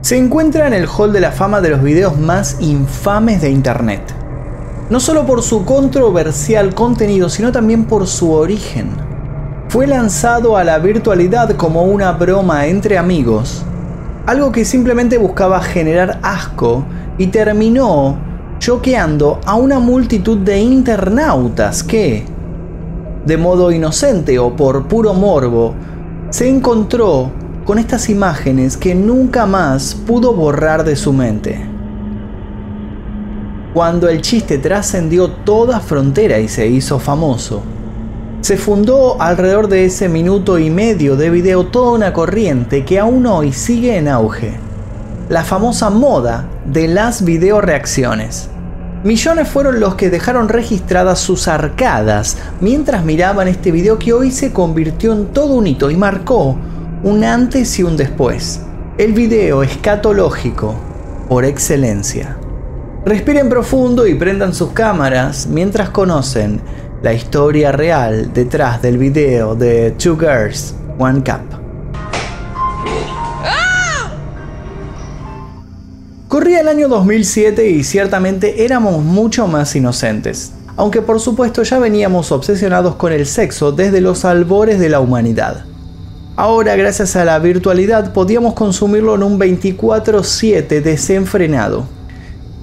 Se encuentra en el hall de la fama de los videos más infames de Internet. No solo por su controversial contenido, sino también por su origen. Fue lanzado a la virtualidad como una broma entre amigos, algo que simplemente buscaba generar asco y terminó choqueando a una multitud de internautas que, de modo inocente o por puro morbo, se encontró con estas imágenes que nunca más pudo borrar de su mente. Cuando el chiste trascendió toda frontera y se hizo famoso, se fundó alrededor de ese minuto y medio de video toda una corriente que aún hoy sigue en auge. La famosa moda de las video reacciones. Millones fueron los que dejaron registradas sus arcadas mientras miraban este video que hoy se convirtió en todo un hito y marcó un antes y un después. El video escatológico por excelencia. Respiren profundo y prendan sus cámaras mientras conocen la historia real detrás del video de Two Girls, One Cup. Corría el año 2007 y ciertamente éramos mucho más inocentes, aunque por supuesto ya veníamos obsesionados con el sexo desde los albores de la humanidad. Ahora, gracias a la virtualidad, podíamos consumirlo en un 24/7 desenfrenado.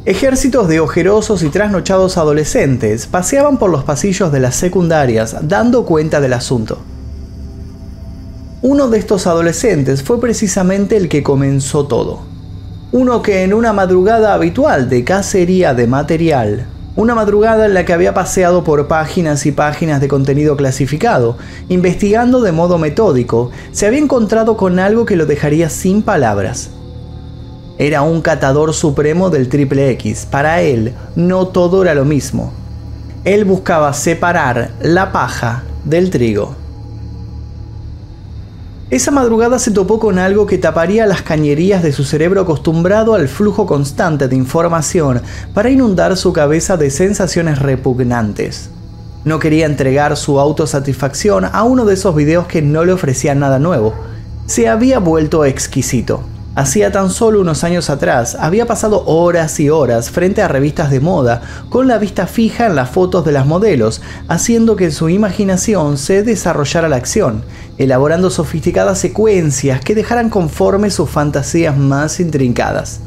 Ejércitos de ojerosos y trasnochados adolescentes paseaban por los pasillos de las secundarias dando cuenta del asunto. Uno de estos adolescentes fue precisamente el que comenzó todo uno que en una madrugada habitual de cacería de material, una madrugada en la que había paseado por páginas y páginas de contenido clasificado, investigando de modo metódico, se había encontrado con algo que lo dejaría sin palabras. Era un catador supremo del triple X. Para él, no todo era lo mismo. Él buscaba separar la paja del trigo. Esa madrugada se topó con algo que taparía las cañerías de su cerebro acostumbrado al flujo constante de información para inundar su cabeza de sensaciones repugnantes. No quería entregar su autosatisfacción a uno de esos videos que no le ofrecían nada nuevo. Se había vuelto exquisito. Hacía tan solo unos años atrás había pasado horas y horas frente a revistas de moda con la vista fija en las fotos de las modelos, haciendo que su imaginación se desarrollara la acción, elaborando sofisticadas secuencias que dejaran conforme sus fantasías más intrincadas.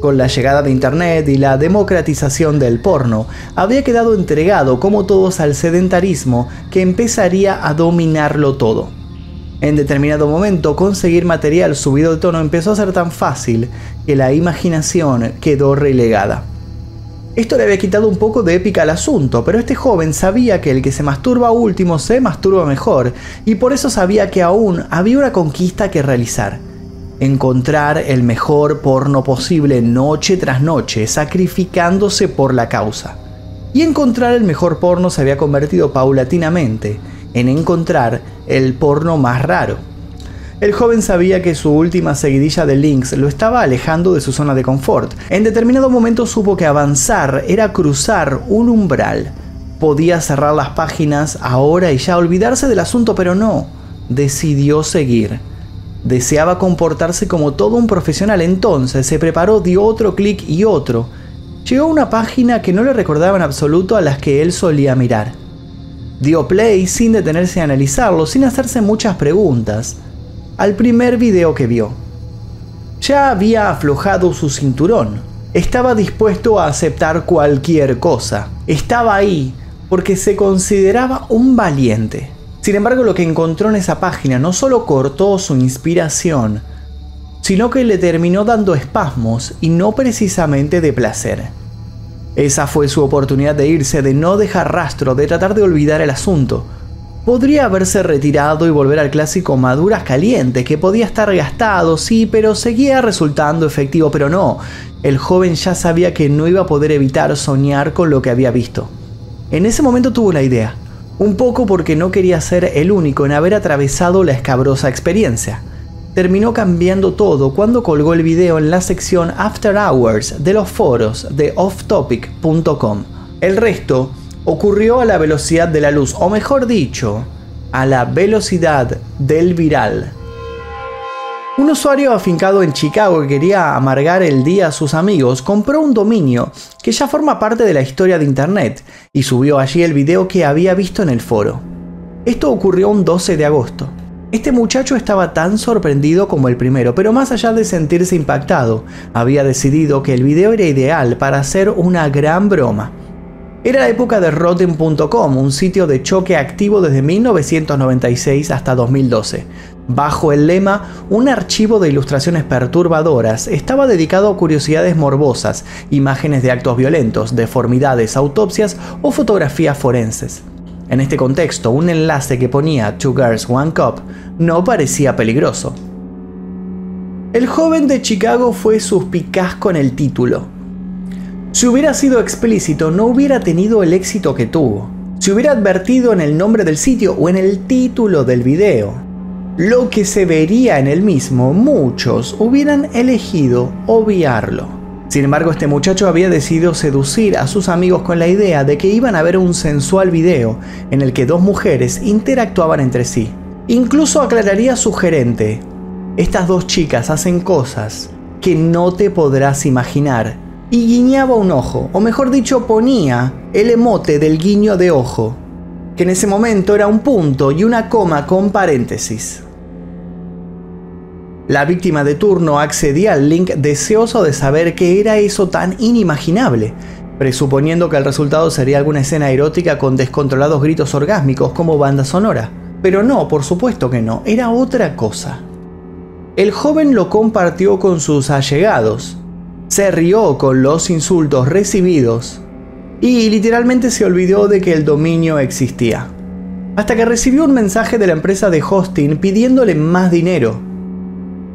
Con la llegada de Internet y la democratización del porno, había quedado entregado como todos al sedentarismo que empezaría a dominarlo todo. En determinado momento conseguir material subido de tono empezó a ser tan fácil que la imaginación quedó relegada. Esto le había quitado un poco de épica al asunto, pero este joven sabía que el que se masturba último se masturba mejor, y por eso sabía que aún había una conquista que realizar. Encontrar el mejor porno posible noche tras noche, sacrificándose por la causa. Y encontrar el mejor porno se había convertido paulatinamente en encontrar el porno más raro. El joven sabía que su última seguidilla de links lo estaba alejando de su zona de confort. En determinado momento supo que avanzar era cruzar un umbral. Podía cerrar las páginas ahora y ya olvidarse del asunto, pero no. Decidió seguir. Deseaba comportarse como todo un profesional, entonces se preparó, dio otro clic y otro. Llegó a una página que no le recordaba en absoluto a las que él solía mirar. Dio play sin detenerse a analizarlo, sin hacerse muchas preguntas, al primer video que vio. Ya había aflojado su cinturón, estaba dispuesto a aceptar cualquier cosa, estaba ahí porque se consideraba un valiente. Sin embargo, lo que encontró en esa página no solo cortó su inspiración, sino que le terminó dando espasmos y no precisamente de placer. Esa fue su oportunidad de irse, de no dejar rastro, de tratar de olvidar el asunto. Podría haberse retirado y volver al clásico maduras calientes, que podía estar gastado, sí, pero seguía resultando efectivo, pero no. El joven ya sabía que no iba a poder evitar soñar con lo que había visto. En ese momento tuvo la idea, un poco porque no quería ser el único en haber atravesado la escabrosa experiencia terminó cambiando todo cuando colgó el video en la sección After Hours de los foros de offtopic.com. El resto ocurrió a la velocidad de la luz, o mejor dicho, a la velocidad del viral. Un usuario afincado en Chicago que quería amargar el día a sus amigos compró un dominio que ya forma parte de la historia de Internet y subió allí el video que había visto en el foro. Esto ocurrió un 12 de agosto. Este muchacho estaba tan sorprendido como el primero, pero más allá de sentirse impactado, había decidido que el video era ideal para hacer una gran broma. Era la época de Rotten.com, un sitio de choque activo desde 1996 hasta 2012. Bajo el lema Un archivo de ilustraciones perturbadoras, estaba dedicado a curiosidades morbosas, imágenes de actos violentos, deformidades, autopsias o fotografías forenses. En este contexto, un enlace que ponía Two Girls One Cup no parecía peligroso. El joven de Chicago fue suspicaz con el título. Si hubiera sido explícito, no hubiera tenido el éxito que tuvo. Si hubiera advertido en el nombre del sitio o en el título del video, lo que se vería en el mismo, muchos hubieran elegido obviarlo. Sin embargo, este muchacho había decidido seducir a sus amigos con la idea de que iban a ver un sensual video en el que dos mujeres interactuaban entre sí. Incluso aclararía su gerente, estas dos chicas hacen cosas que no te podrás imaginar. Y guiñaba un ojo, o mejor dicho, ponía el emote del guiño de ojo, que en ese momento era un punto y una coma con paréntesis. La víctima de turno accedía al link deseoso de saber qué era eso tan inimaginable, presuponiendo que el resultado sería alguna escena erótica con descontrolados gritos orgásmicos como banda sonora. Pero no, por supuesto que no, era otra cosa. El joven lo compartió con sus allegados, se rió con los insultos recibidos y literalmente se olvidó de que el dominio existía. Hasta que recibió un mensaje de la empresa de hosting pidiéndole más dinero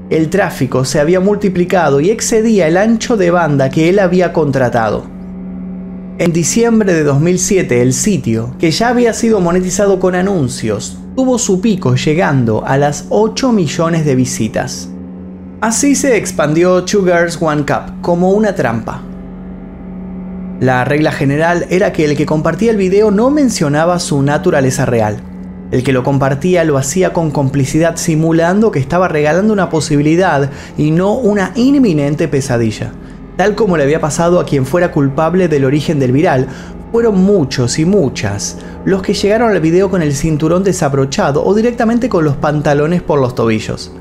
el tráfico se había multiplicado y excedía el ancho de banda que él había contratado. En diciembre de 2007 el sitio, que ya había sido monetizado con anuncios, tuvo su pico llegando a las 8 millones de visitas. Así se expandió Two Girls One Cup como una trampa. La regla general era que el que compartía el video no mencionaba su naturaleza real, el que lo compartía lo hacía con complicidad simulando que estaba regalando una posibilidad y no una inminente pesadilla. Tal como le había pasado a quien fuera culpable del origen del viral, fueron muchos y muchas los que llegaron al video con el cinturón desabrochado o directamente con los pantalones por los tobillos.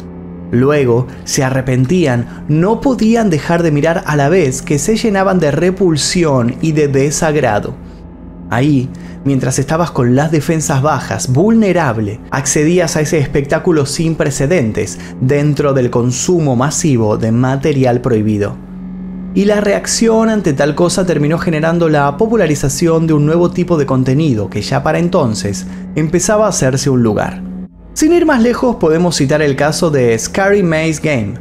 Luego se arrepentían, no podían dejar de mirar a la vez que se llenaban de repulsión y de desagrado. Ahí, mientras estabas con las defensas bajas, vulnerable, accedías a ese espectáculo sin precedentes dentro del consumo masivo de material prohibido. Y la reacción ante tal cosa terminó generando la popularización de un nuevo tipo de contenido que ya para entonces empezaba a hacerse un lugar. Sin ir más lejos podemos citar el caso de Scary Maze Game.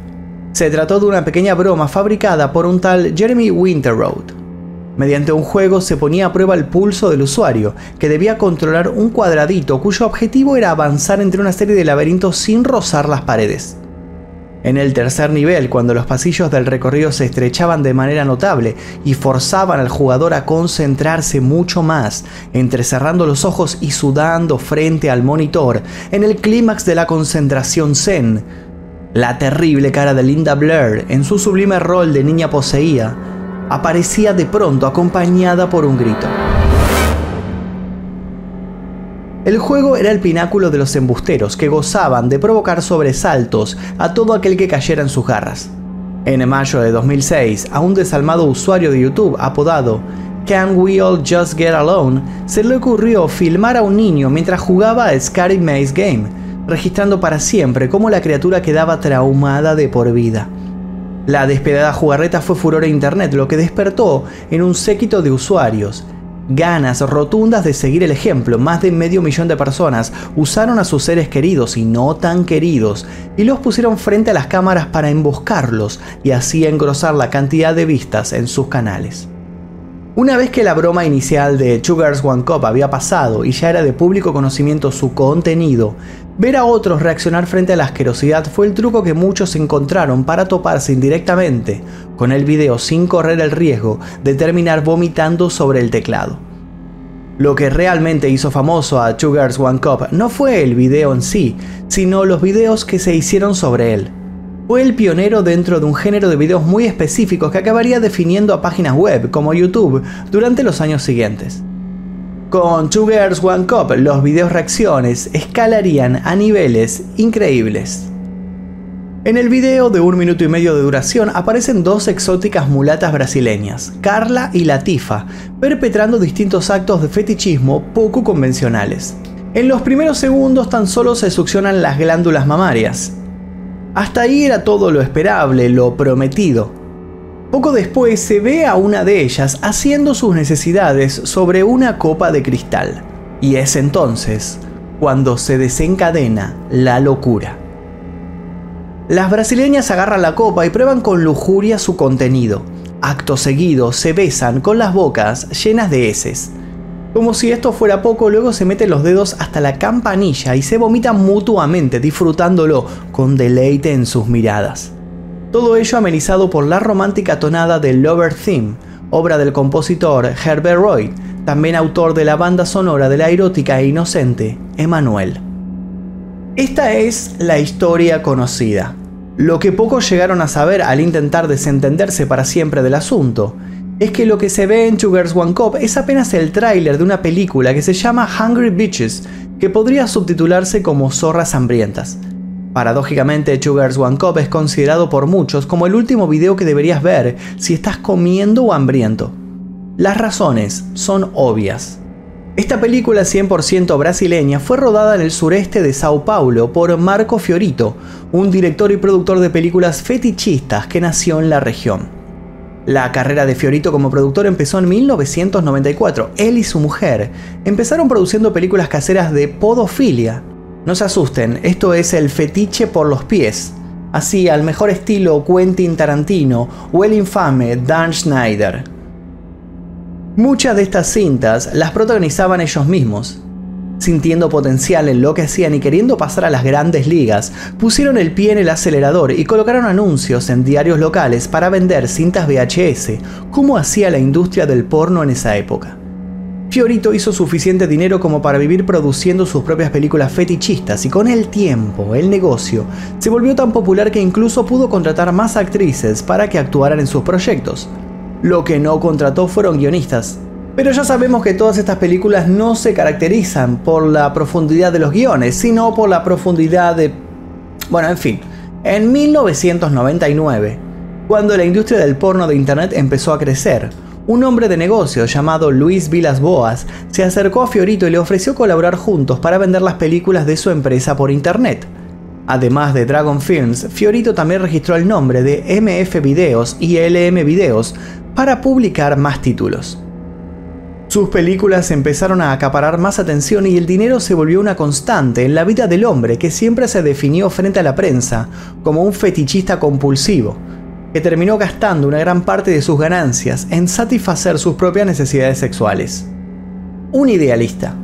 Se trató de una pequeña broma fabricada por un tal Jeremy Winterroad, Mediante un juego se ponía a prueba el pulso del usuario, que debía controlar un cuadradito cuyo objetivo era avanzar entre una serie de laberintos sin rozar las paredes. En el tercer nivel, cuando los pasillos del recorrido se estrechaban de manera notable y forzaban al jugador a concentrarse mucho más, entrecerrando los ojos y sudando frente al monitor, en el clímax de la concentración zen, la terrible cara de Linda Blair en su sublime rol de niña poseída aparecía de pronto acompañada por un grito. El juego era el pináculo de los embusteros que gozaban de provocar sobresaltos a todo aquel que cayera en sus garras. En mayo de 2006, a un desalmado usuario de YouTube apodado Can We All Just Get Alone se le ocurrió filmar a un niño mientras jugaba a Scary Maze Game, registrando para siempre cómo la criatura quedaba traumada de por vida. La despedada jugarreta fue furor en internet, lo que despertó en un séquito de usuarios. Ganas rotundas de seguir el ejemplo, más de medio millón de personas usaron a sus seres queridos y no tan queridos y los pusieron frente a las cámaras para emboscarlos y así engrosar la cantidad de vistas en sus canales. Una vez que la broma inicial de Sugars One Cup había pasado y ya era de público conocimiento su contenido, ver a otros reaccionar frente a la asquerosidad fue el truco que muchos encontraron para toparse indirectamente con el video sin correr el riesgo de terminar vomitando sobre el teclado. Lo que realmente hizo famoso a Sugars One Cup no fue el video en sí, sino los videos que se hicieron sobre él. Fue el pionero dentro de un género de videos muy específicos que acabaría definiendo a páginas web como YouTube durante los años siguientes. Con Two Girls One Cup, los videos reacciones escalarían a niveles increíbles. En el video de un minuto y medio de duración aparecen dos exóticas mulatas brasileñas, Carla y Latifa, perpetrando distintos actos de fetichismo poco convencionales. En los primeros segundos tan solo se succionan las glándulas mamarias. Hasta ahí era todo lo esperable, lo prometido. Poco después se ve a una de ellas haciendo sus necesidades sobre una copa de cristal. Y es entonces cuando se desencadena la locura. Las brasileñas agarran la copa y prueban con lujuria su contenido. Acto seguido se besan con las bocas llenas de heces. Como si esto fuera poco, luego se meten los dedos hasta la campanilla y se vomitan mutuamente, disfrutándolo con deleite en sus miradas. Todo ello amenizado por la romántica tonada de Lover Theme, obra del compositor Herbert Roy, también autor de la banda sonora de la erótica e inocente Emanuel. Esta es la historia conocida. Lo que pocos llegaron a saber al intentar desentenderse para siempre del asunto es que lo que se ve en Sugars One Cup es apenas el tráiler de una película que se llama Hungry Bitches, que podría subtitularse como Zorras Hambrientas. Paradójicamente, Sugars One Cup es considerado por muchos como el último video que deberías ver si estás comiendo o hambriento. Las razones son obvias. Esta película 100% brasileña fue rodada en el sureste de Sao Paulo por Marco Fiorito, un director y productor de películas fetichistas que nació en la región. La carrera de Fiorito como productor empezó en 1994. Él y su mujer empezaron produciendo películas caseras de podofilia. No se asusten, esto es el fetiche por los pies. Así, al mejor estilo Quentin Tarantino o el infame Dan Schneider. Muchas de estas cintas las protagonizaban ellos mismos. Sintiendo potencial en lo que hacían y queriendo pasar a las grandes ligas, pusieron el pie en el acelerador y colocaron anuncios en diarios locales para vender cintas VHS, como hacía la industria del porno en esa época. Fiorito hizo suficiente dinero como para vivir produciendo sus propias películas fetichistas y con el tiempo el negocio se volvió tan popular que incluso pudo contratar más actrices para que actuaran en sus proyectos. Lo que no contrató fueron guionistas. Pero ya sabemos que todas estas películas no se caracterizan por la profundidad de los guiones, sino por la profundidad de... Bueno, en fin. En 1999, cuando la industria del porno de Internet empezó a crecer, un hombre de negocios llamado Luis Vilas Boas se acercó a Fiorito y le ofreció colaborar juntos para vender las películas de su empresa por Internet. Además de Dragon Films, Fiorito también registró el nombre de MF Videos y LM Videos para publicar más títulos. Sus películas empezaron a acaparar más atención y el dinero se volvió una constante en la vida del hombre que siempre se definió frente a la prensa como un fetichista compulsivo, que terminó gastando una gran parte de sus ganancias en satisfacer sus propias necesidades sexuales. Un idealista.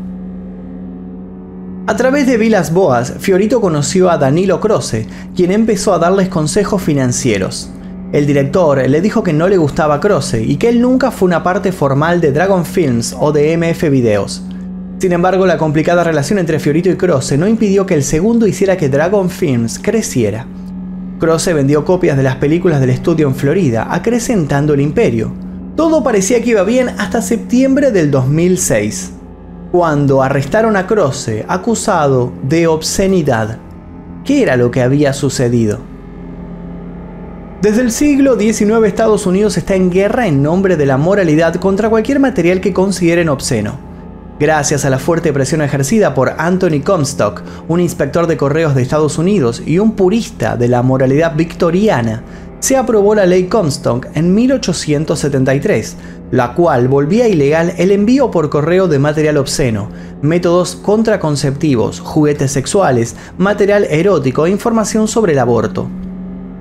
A través de Vilas Boas, Fiorito conoció a Danilo Croce, quien empezó a darles consejos financieros. El director le dijo que no le gustaba Croce y que él nunca fue una parte formal de Dragon Films o de MF Videos. Sin embargo, la complicada relación entre Fiorito y Croce no impidió que el segundo hiciera que Dragon Films creciera. Croce vendió copias de las películas del estudio en Florida, acrecentando el imperio. Todo parecía que iba bien hasta septiembre del 2006, cuando arrestaron a Croce acusado de obscenidad. ¿Qué era lo que había sucedido? Desde el siglo XIX Estados Unidos está en guerra en nombre de la moralidad contra cualquier material que consideren obsceno. Gracias a la fuerte presión ejercida por Anthony Comstock, un inspector de correos de Estados Unidos y un purista de la moralidad victoriana, se aprobó la ley Comstock en 1873, la cual volvía ilegal el envío por correo de material obsceno, métodos contraconceptivos, juguetes sexuales, material erótico e información sobre el aborto.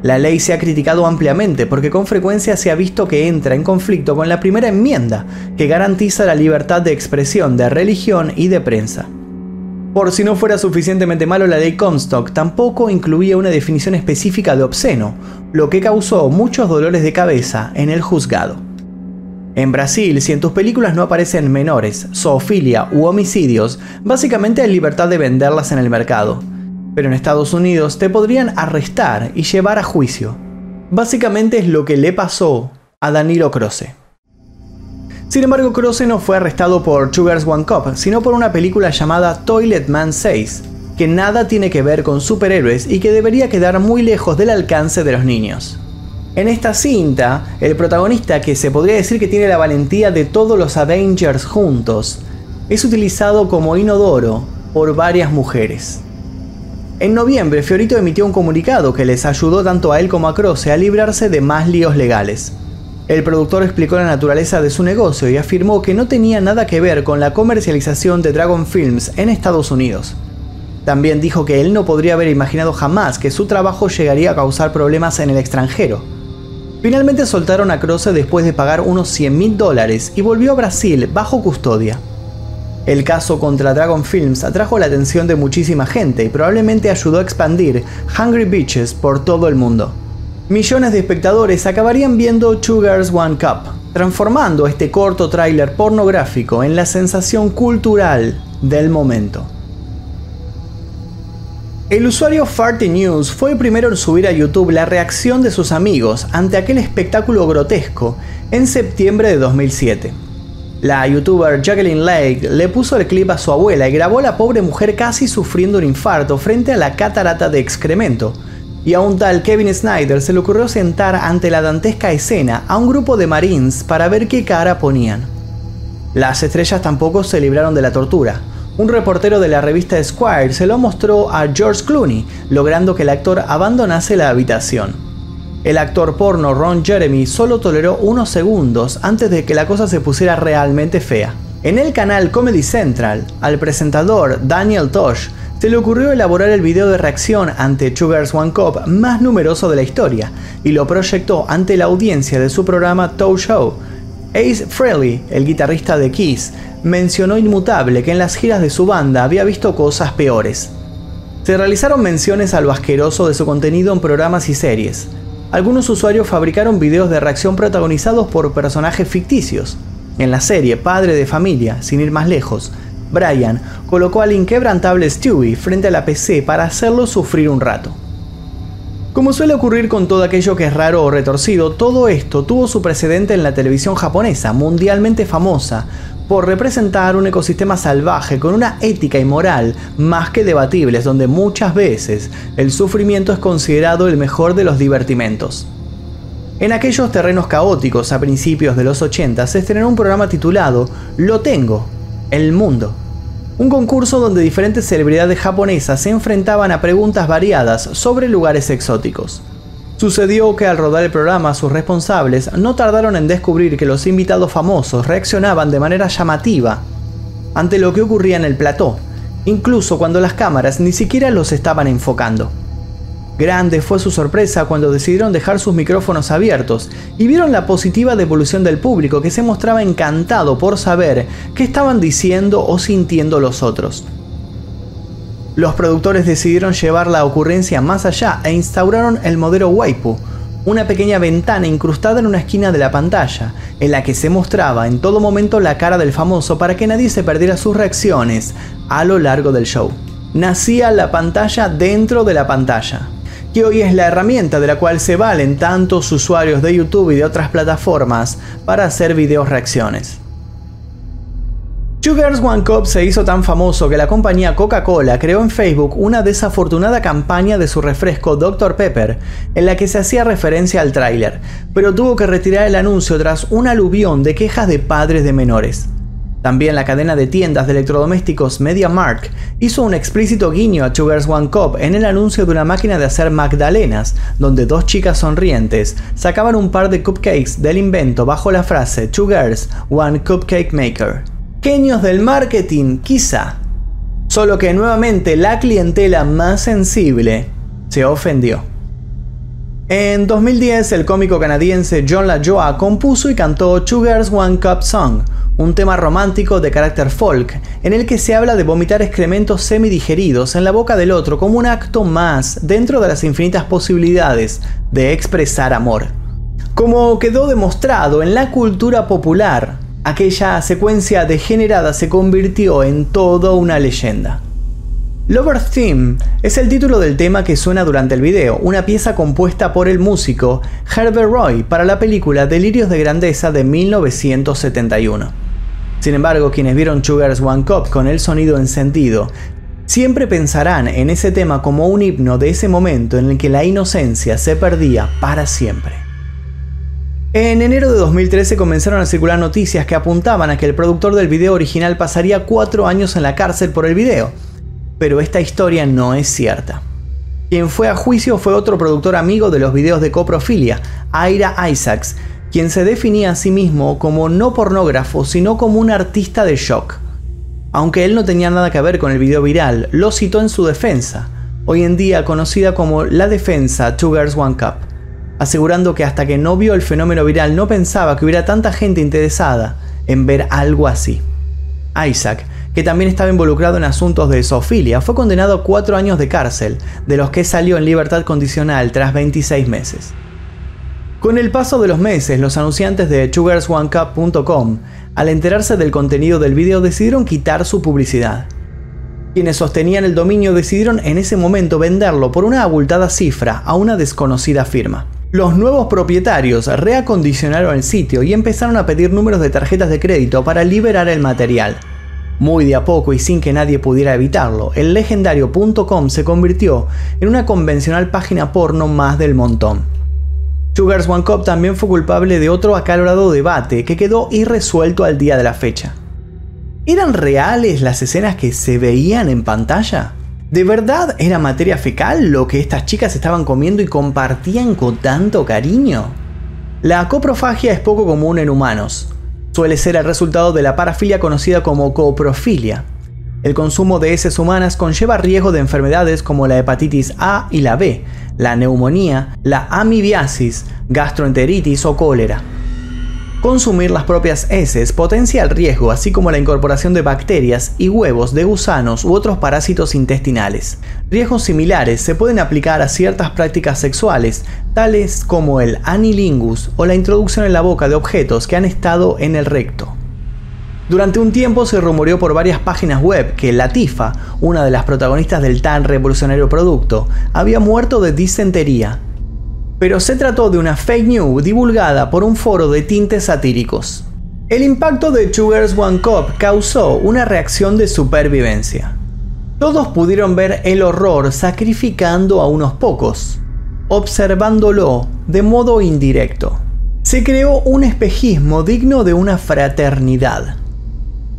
La ley se ha criticado ampliamente porque con frecuencia se ha visto que entra en conflicto con la primera enmienda, que garantiza la libertad de expresión de religión y de prensa. Por si no fuera suficientemente malo, la ley Comstock tampoco incluía una definición específica de obsceno, lo que causó muchos dolores de cabeza en el juzgado. En Brasil, si en tus películas no aparecen menores, zoofilia u homicidios, básicamente hay libertad de venderlas en el mercado. Pero en Estados Unidos te podrían arrestar y llevar a juicio. Básicamente es lo que le pasó a Danilo Croce. Sin embargo, Croce no fue arrestado por Sugar's One Cup, sino por una película llamada Toilet Man 6, que nada tiene que ver con superhéroes y que debería quedar muy lejos del alcance de los niños. En esta cinta, el protagonista, que se podría decir que tiene la valentía de todos los Avengers juntos, es utilizado como inodoro por varias mujeres. En noviembre, Fiorito emitió un comunicado que les ayudó tanto a él como a Croce a librarse de más líos legales. El productor explicó la naturaleza de su negocio y afirmó que no tenía nada que ver con la comercialización de Dragon Films en Estados Unidos. También dijo que él no podría haber imaginado jamás que su trabajo llegaría a causar problemas en el extranjero. Finalmente soltaron a Croce después de pagar unos 100 mil dólares y volvió a Brasil bajo custodia. El caso contra Dragon Films atrajo la atención de muchísima gente y probablemente ayudó a expandir Hungry Beaches por todo el mundo. Millones de espectadores acabarían viendo Two Girls One Cup, transformando este corto tráiler pornográfico en la sensación cultural del momento. El usuario Farty News fue el primero en subir a YouTube la reacción de sus amigos ante aquel espectáculo grotesco en septiembre de 2007. La youtuber Jacqueline Lake le puso el clip a su abuela y grabó a la pobre mujer casi sufriendo un infarto frente a la catarata de excremento. Y a un tal Kevin Snyder se le ocurrió sentar ante la dantesca escena a un grupo de marines para ver qué cara ponían. Las estrellas tampoco se libraron de la tortura. Un reportero de la revista Esquire se lo mostró a George Clooney, logrando que el actor abandonase la habitación. El actor porno Ron Jeremy solo toleró unos segundos antes de que la cosa se pusiera realmente fea. En el canal Comedy Central, al presentador Daniel Tosh se le ocurrió elaborar el video de reacción ante Sugar's One Cup más numeroso de la historia y lo proyectó ante la audiencia de su programa Toe Show. Ace Frehley, el guitarrista de Kiss, mencionó inmutable que en las giras de su banda había visto cosas peores. Se realizaron menciones a lo asqueroso de su contenido en programas y series algunos usuarios fabricaron videos de reacción protagonizados por personajes ficticios. En la serie Padre de Familia, sin ir más lejos, Brian colocó al inquebrantable Stewie frente a la PC para hacerlo sufrir un rato. Como suele ocurrir con todo aquello que es raro o retorcido, todo esto tuvo su precedente en la televisión japonesa, mundialmente famosa, por representar un ecosistema salvaje con una ética y moral más que debatibles, donde muchas veces el sufrimiento es considerado el mejor de los divertimentos. En aquellos terrenos caóticos a principios de los 80 se estrenó un programa titulado Lo Tengo, el Mundo. Un concurso donde diferentes celebridades japonesas se enfrentaban a preguntas variadas sobre lugares exóticos. Sucedió que al rodar el programa sus responsables no tardaron en descubrir que los invitados famosos reaccionaban de manera llamativa ante lo que ocurría en el plató, incluso cuando las cámaras ni siquiera los estaban enfocando. Grande fue su sorpresa cuando decidieron dejar sus micrófonos abiertos y vieron la positiva devolución del público que se mostraba encantado por saber qué estaban diciendo o sintiendo los otros. Los productores decidieron llevar la ocurrencia más allá e instauraron el modelo Waipu, una pequeña ventana incrustada en una esquina de la pantalla, en la que se mostraba en todo momento la cara del famoso para que nadie se perdiera sus reacciones a lo largo del show. Nacía la pantalla dentro de la pantalla, que hoy es la herramienta de la cual se valen tantos usuarios de YouTube y de otras plataformas para hacer videos reacciones. Sugar's One Cup se hizo tan famoso que la compañía Coca-Cola creó en Facebook una desafortunada campaña de su refresco Dr. Pepper, en la que se hacía referencia al tráiler, pero tuvo que retirar el anuncio tras un aluvión de quejas de padres de menores. También la cadena de tiendas de electrodomésticos MediaMark hizo un explícito guiño a Sugar's One Cup en el anuncio de una máquina de hacer magdalenas, donde dos chicas sonrientes sacaban un par de cupcakes del invento bajo la frase Sugar's One Cupcake Maker. Genios del marketing, quizá. Solo que nuevamente la clientela más sensible se ofendió. En 2010, el cómico canadiense John LaJoie compuso y cantó Sugar's One Cup Song, un tema romántico de carácter folk, en el que se habla de vomitar excrementos semidigeridos en la boca del otro como un acto más dentro de las infinitas posibilidades de expresar amor. Como quedó demostrado en la cultura popular, aquella secuencia degenerada se convirtió en toda una leyenda. Lover Theme es el título del tema que suena durante el video, una pieza compuesta por el músico Herbert Roy para la película Delirios de Grandeza de 1971. Sin embargo, quienes vieron Sugar's One Cup con el sonido encendido siempre pensarán en ese tema como un himno de ese momento en el que la inocencia se perdía para siempre. En enero de 2013 comenzaron a circular noticias que apuntaban a que el productor del video original pasaría cuatro años en la cárcel por el video, pero esta historia no es cierta. Quien fue a juicio fue otro productor amigo de los videos de coprofilia, Ira Isaacs, quien se definía a sí mismo como no pornógrafo, sino como un artista de shock. Aunque él no tenía nada que ver con el video viral, lo citó en su defensa, hoy en día conocida como la defensa Two Girls One Cup, asegurando que hasta que no vio el fenómeno viral no pensaba que hubiera tanta gente interesada en ver algo así. Isaac, que también estaba involucrado en asuntos de zoofilia, fue condenado a cuatro años de cárcel, de los que salió en libertad condicional tras 26 meses. Con el paso de los meses, los anunciantes de sugarsOneCup.com, al enterarse del contenido del video, decidieron quitar su publicidad. Quienes sostenían el dominio decidieron en ese momento venderlo por una abultada cifra a una desconocida firma. Los nuevos propietarios reacondicionaron el sitio y empezaron a pedir números de tarjetas de crédito para liberar el material. Muy de a poco y sin que nadie pudiera evitarlo, el legendario .com se convirtió en una convencional página porno más del montón. Sugars One Cup también fue culpable de otro acalorado debate que quedó irresuelto al día de la fecha. ¿Eran reales las escenas que se veían en pantalla? ¿De verdad era materia fecal lo que estas chicas estaban comiendo y compartían con tanto cariño? La coprofagia es poco común en humanos. Suele ser el resultado de la parafilia conocida como coprofilia. El consumo de heces humanas conlleva riesgo de enfermedades como la hepatitis A y la B, la neumonía, la amibiasis, gastroenteritis o cólera. Consumir las propias heces potencia el riesgo, así como la incorporación de bacterias y huevos de gusanos u otros parásitos intestinales. Riesgos similares se pueden aplicar a ciertas prácticas sexuales, tales como el anilingus o la introducción en la boca de objetos que han estado en el recto. Durante un tiempo se rumoreó por varias páginas web que Latifa, una de las protagonistas del tan revolucionario producto, había muerto de disentería. Pero se trató de una fake news divulgada por un foro de tintes satíricos. El impacto de Sugar's One Cup causó una reacción de supervivencia. Todos pudieron ver el horror sacrificando a unos pocos, observándolo de modo indirecto. Se creó un espejismo digno de una fraternidad.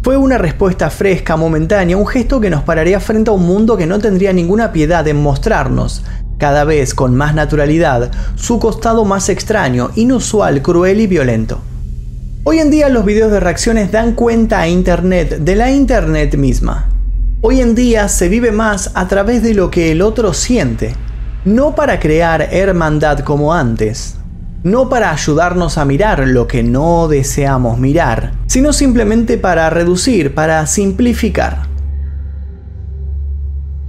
Fue una respuesta fresca, momentánea, un gesto que nos pararía frente a un mundo que no tendría ninguna piedad en mostrarnos, cada vez con más naturalidad, su costado más extraño, inusual, cruel y violento. Hoy en día los videos de reacciones dan cuenta a Internet de la Internet misma. Hoy en día se vive más a través de lo que el otro siente, no para crear hermandad como antes, no para ayudarnos a mirar lo que no deseamos mirar, sino simplemente para reducir, para simplificar.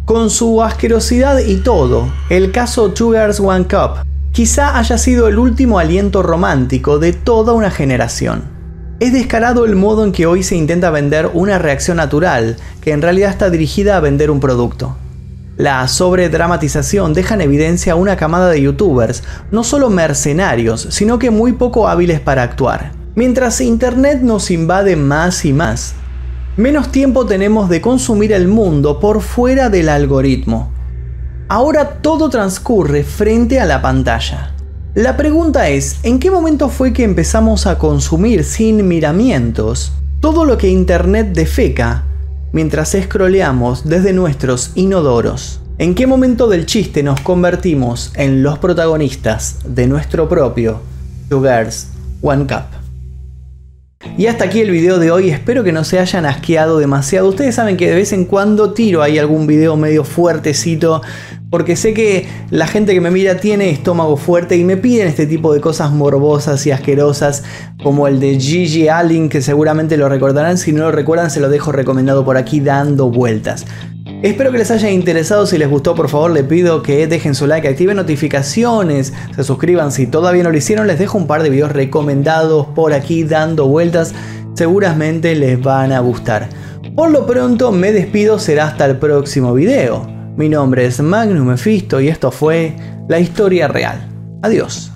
Con su asquerosidad y todo, el caso Two Girls One Cup quizá haya sido el último aliento romántico de toda una generación. Es descarado el modo en que hoy se intenta vender una reacción natural, que en realidad está dirigida a vender un producto. La sobredramatización deja en evidencia una camada de youtubers, no solo mercenarios, sino que muy poco hábiles para actuar. Mientras Internet nos invade más y más, menos tiempo tenemos de consumir el mundo por fuera del algoritmo. Ahora todo transcurre frente a la pantalla. La pregunta es, ¿en qué momento fue que empezamos a consumir sin miramientos todo lo que Internet defeca mientras escroleamos desde nuestros inodoros. ¿En qué momento del chiste nos convertimos en los protagonistas de nuestro propio Girls One Cup? Y hasta aquí el video de hoy, espero que no se hayan asqueado demasiado. Ustedes saben que de vez en cuando tiro ahí algún video medio fuertecito porque sé que la gente que me mira tiene estómago fuerte y me piden este tipo de cosas morbosas y asquerosas, como el de Gigi Allen, que seguramente lo recordarán, si no lo recuerdan se lo dejo recomendado por aquí dando vueltas. Espero que les haya interesado, si les gustó por favor les pido que dejen su like, activen notificaciones, se suscriban si todavía no lo hicieron, les dejo un par de videos recomendados por aquí dando vueltas, seguramente les van a gustar. Por lo pronto me despido, será hasta el próximo video. Mi nombre es Magnus Mephisto y esto fue La Historia Real. Adiós.